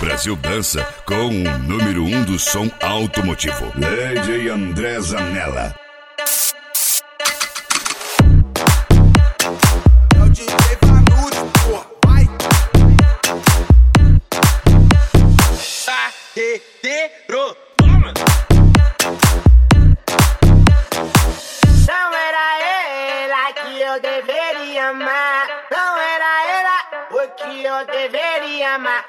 Brasil dança com o número um do som automotivo, Lady André Zanella. Carreteiro, toma! Não era ela que eu deveria amar. Não era ela o que eu deveria amar.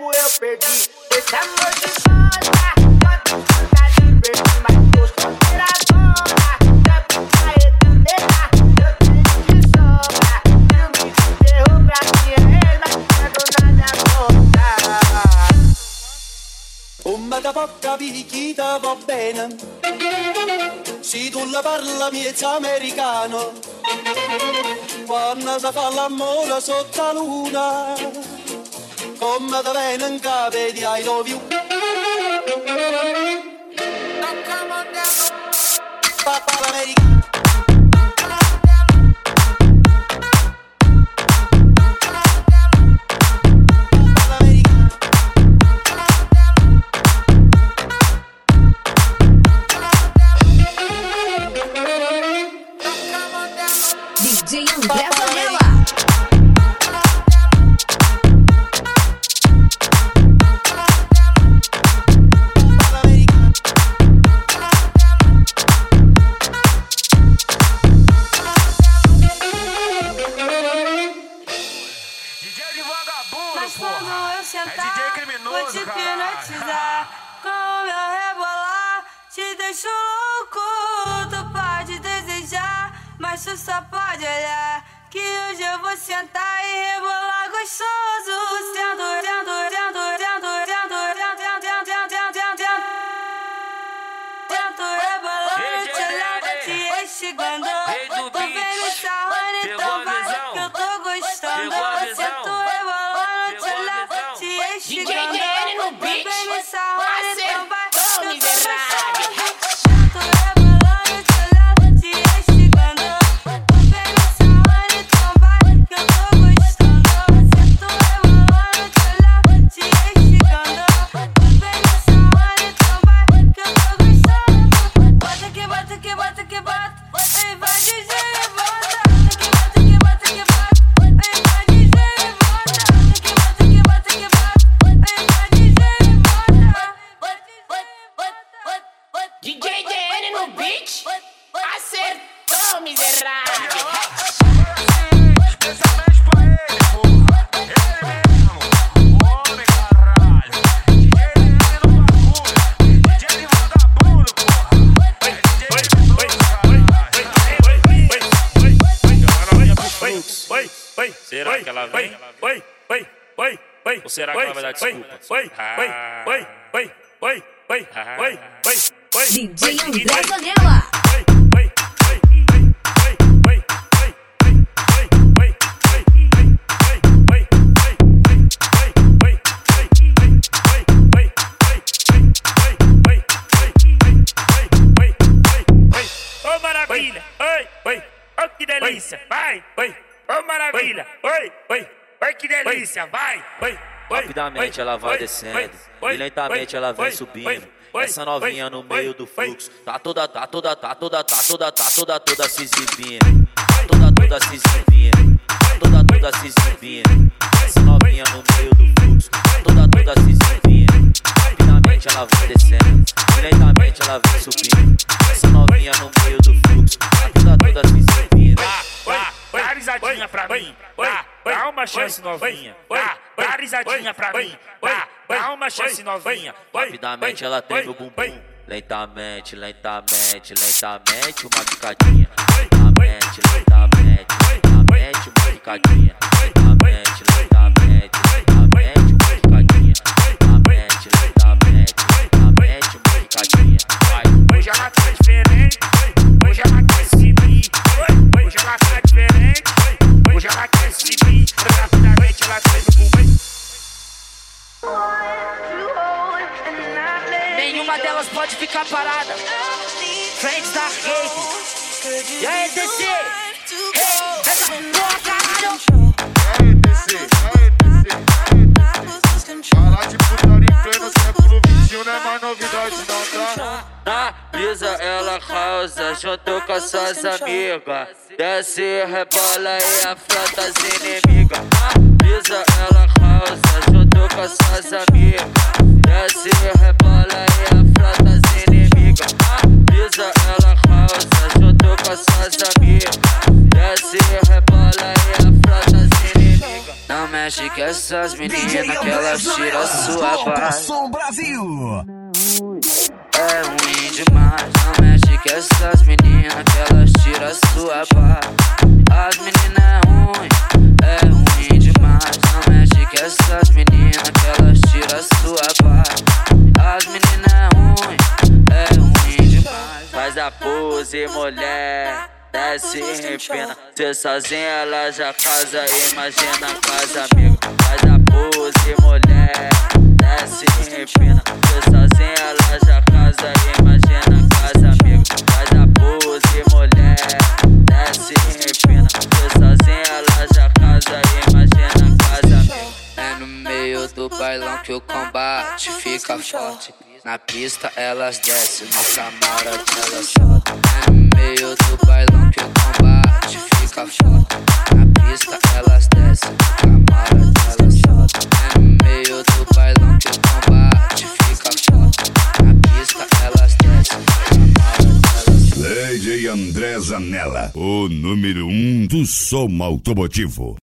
Tempo eu perdi esse amor de volta? Quanto saudade perdi, mas tô solteira agora. Tempo pra eternidade, eu tenho de sobra. Filme de terror pra minha ex, mas quando nada volta. Come da poca picchita va bene Se tu la parla miezza americano Quando si fa l'amore sotto la luna Kom med veien en gave, I love you. Papa America. Sentar, DJ vou criminoso, te hipnotizar. Com meu rebolar, te deixo louco. Tu pode desejar, mas tu só pode olhar. Que hoje eu vou sentar e rebolar gostoso. Sendo, sendo, sendo, Será que ela vem? Ou será que ela vai dar desculpa? DJ André. Ô maravilha! Oi, oi! Ô que delícia! Vai! Oi! Ô maravilha! Oi, oi! Oi que delícia! Vai! Oi! Rapidamente ela vai descendo e lentamente ela vem subindo. Essa novinha no meio do fluxo, tá toda, tá toda, tá toda, tá toda, tá toda, toda se exibindo. Tá toda, toda se exibindo. Tá toda, toda se exibindo. Essa novinha no meio do fluxo, tá toda, toda se exibindo. Rapidamente ela vai descendo lentamente ela vem subindo. Essa novinha no meio mim. Dá, dá uma chance novinha. Dá, dá risadinha pra mim. Dá, dá uma chance novinha. Rapidamente ela treme o bumbum. Lentamente, lentamente, lentamente, uma picadinha. Lentamente, lentamente, lentamente, uma picadinha. Lentamente, lentamente, Pode ficar parada, frente da rave. E aí, DC? Hey, essa porra, caralho. Aí, DC, aí, DC. Falar de putaria em pleno século XXI não é mais novidade, não, tá? Na ela causa, junto com suas amigas. Desce, rebola e afronta as inimigas. Na brisa ela causa, junto com suas amigas. Desce, rebola e afronta com suas amigas. Desce rebola e afronta as inimigas. Não mexe com essas meninas que elas tiram sua Brasil. É ruim demais, não mexe com essas meninas que elas tiram sua barra. As meninas é ruim, é ruim demais. Não mexe com essas meninas que elas tiram sua barra. Pose, mulher. Desce e empina, cê sozinha ela já casa, imagina a casa amiga. Faz a pose, mulher. Desce e empina, cê sozinha ela já casa, imagina a casa amiga. Faz a pose, mulher. Desce e empina, cê sozinha ela já casa, imagina a casa amiga. É no meio do bailão que o combate fica forte. Na pista elas descem, no camarote elas soltam. É no meio do bailão que o combate fica forte. Na pista elas descem, no camarote elas soltam. É no meio do bailão que o combate fica forte. Na pista elas descem, no camarote elas soltam. DJ André Zanella, o número um do som automotivo.